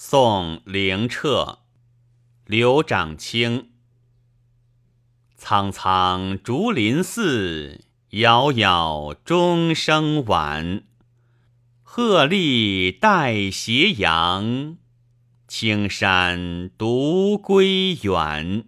宋·灵澈，刘长卿。苍苍竹林寺，杳杳钟声晚。鹤唳带斜阳，青山独归远。